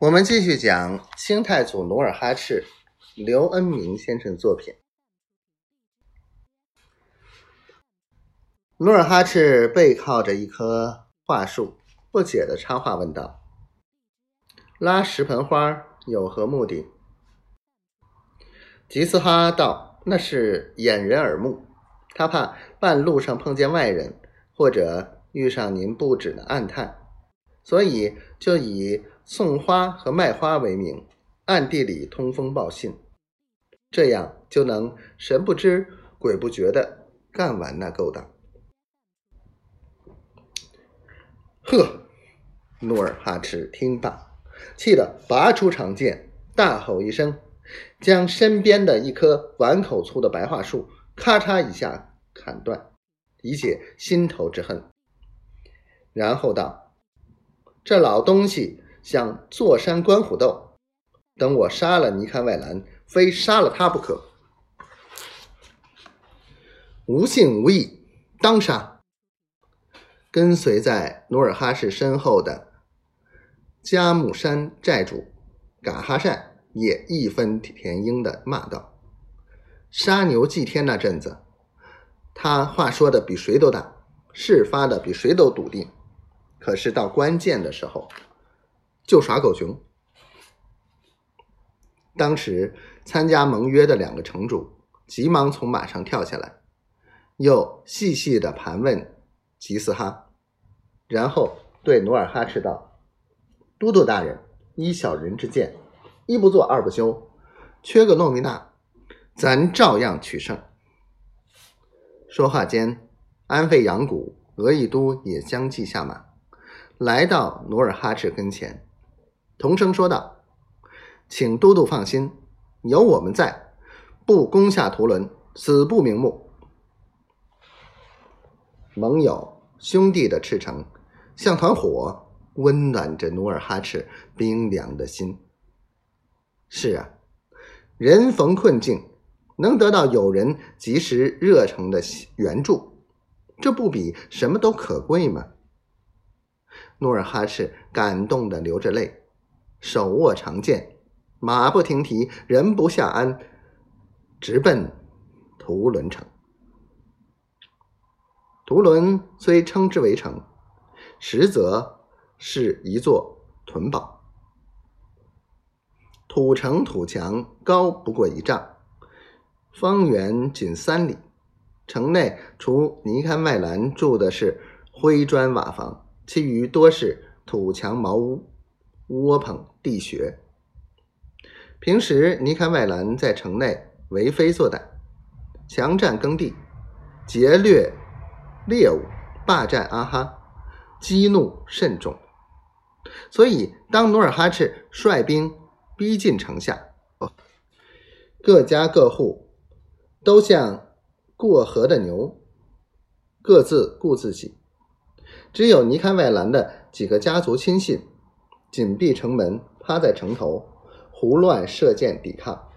我们继续讲清太祖努尔哈赤，刘恩明先生作品。努尔哈赤背靠着一棵桦树，不解的插话问道：“拉十盆花有何目的？”吉斯哈道：“那是掩人耳目，他怕半路上碰见外人，或者遇上您不止的暗探，所以就以。”送花和卖花为名，暗地里通风报信，这样就能神不知鬼不觉的干完那勾当。呵，努尔哈赤听罢，气得拔出长剑，大吼一声，将身边的一棵碗口粗的白桦树咔嚓一下砍断，以解心头之恨。然后道：“这老东西。”想坐山观虎斗，等我杀了尼堪外兰，非杀了他不可。无信无义，当杀！跟随在努尔哈赤身后的佳木山寨主嘎哈善也义愤填膺的骂道：“杀牛祭天那阵子，他话说的比谁都大，事发的比谁都笃定。可是到关键的时候。”就耍狗熊。当时参加盟约的两个城主急忙从马上跳下来，又细细的盘问吉斯哈，然后对努尔哈赤道：“都督大人，依小人之见，一不做二不休，缺个诺米娜，咱照样取胜。”说话间，安费扬古、额亦都也相继下马，来到努尔哈赤跟前。同声说道：“请都督放心，有我们在，不攻下图伦，死不瞑目。”盟友兄弟的赤诚，像团火，温暖着努尔哈赤冰凉的心。是啊，人逢困境，能得到友人及时热诚的援助，这不比什么都可贵吗？努尔哈赤感动的流着泪。手握长剑，马不停蹄，人不下鞍，直奔图伦城。图伦虽称之为城，实则是一座屯堡。土城土墙高不过一丈，方圆仅三里。城内除泥堪外栏住的是灰砖瓦房，其余多是土墙茅屋。窝棚地穴，平时尼堪外兰在城内为非作歹，强占耕地，劫掠猎物，霸占阿哈，激怒甚重。所以，当努尔哈赤率兵逼近城下，各家各户都像过河的牛，各自顾自己，只有尼堪外兰的几个家族亲信。紧闭城门，趴在城头，胡乱射箭抵抗。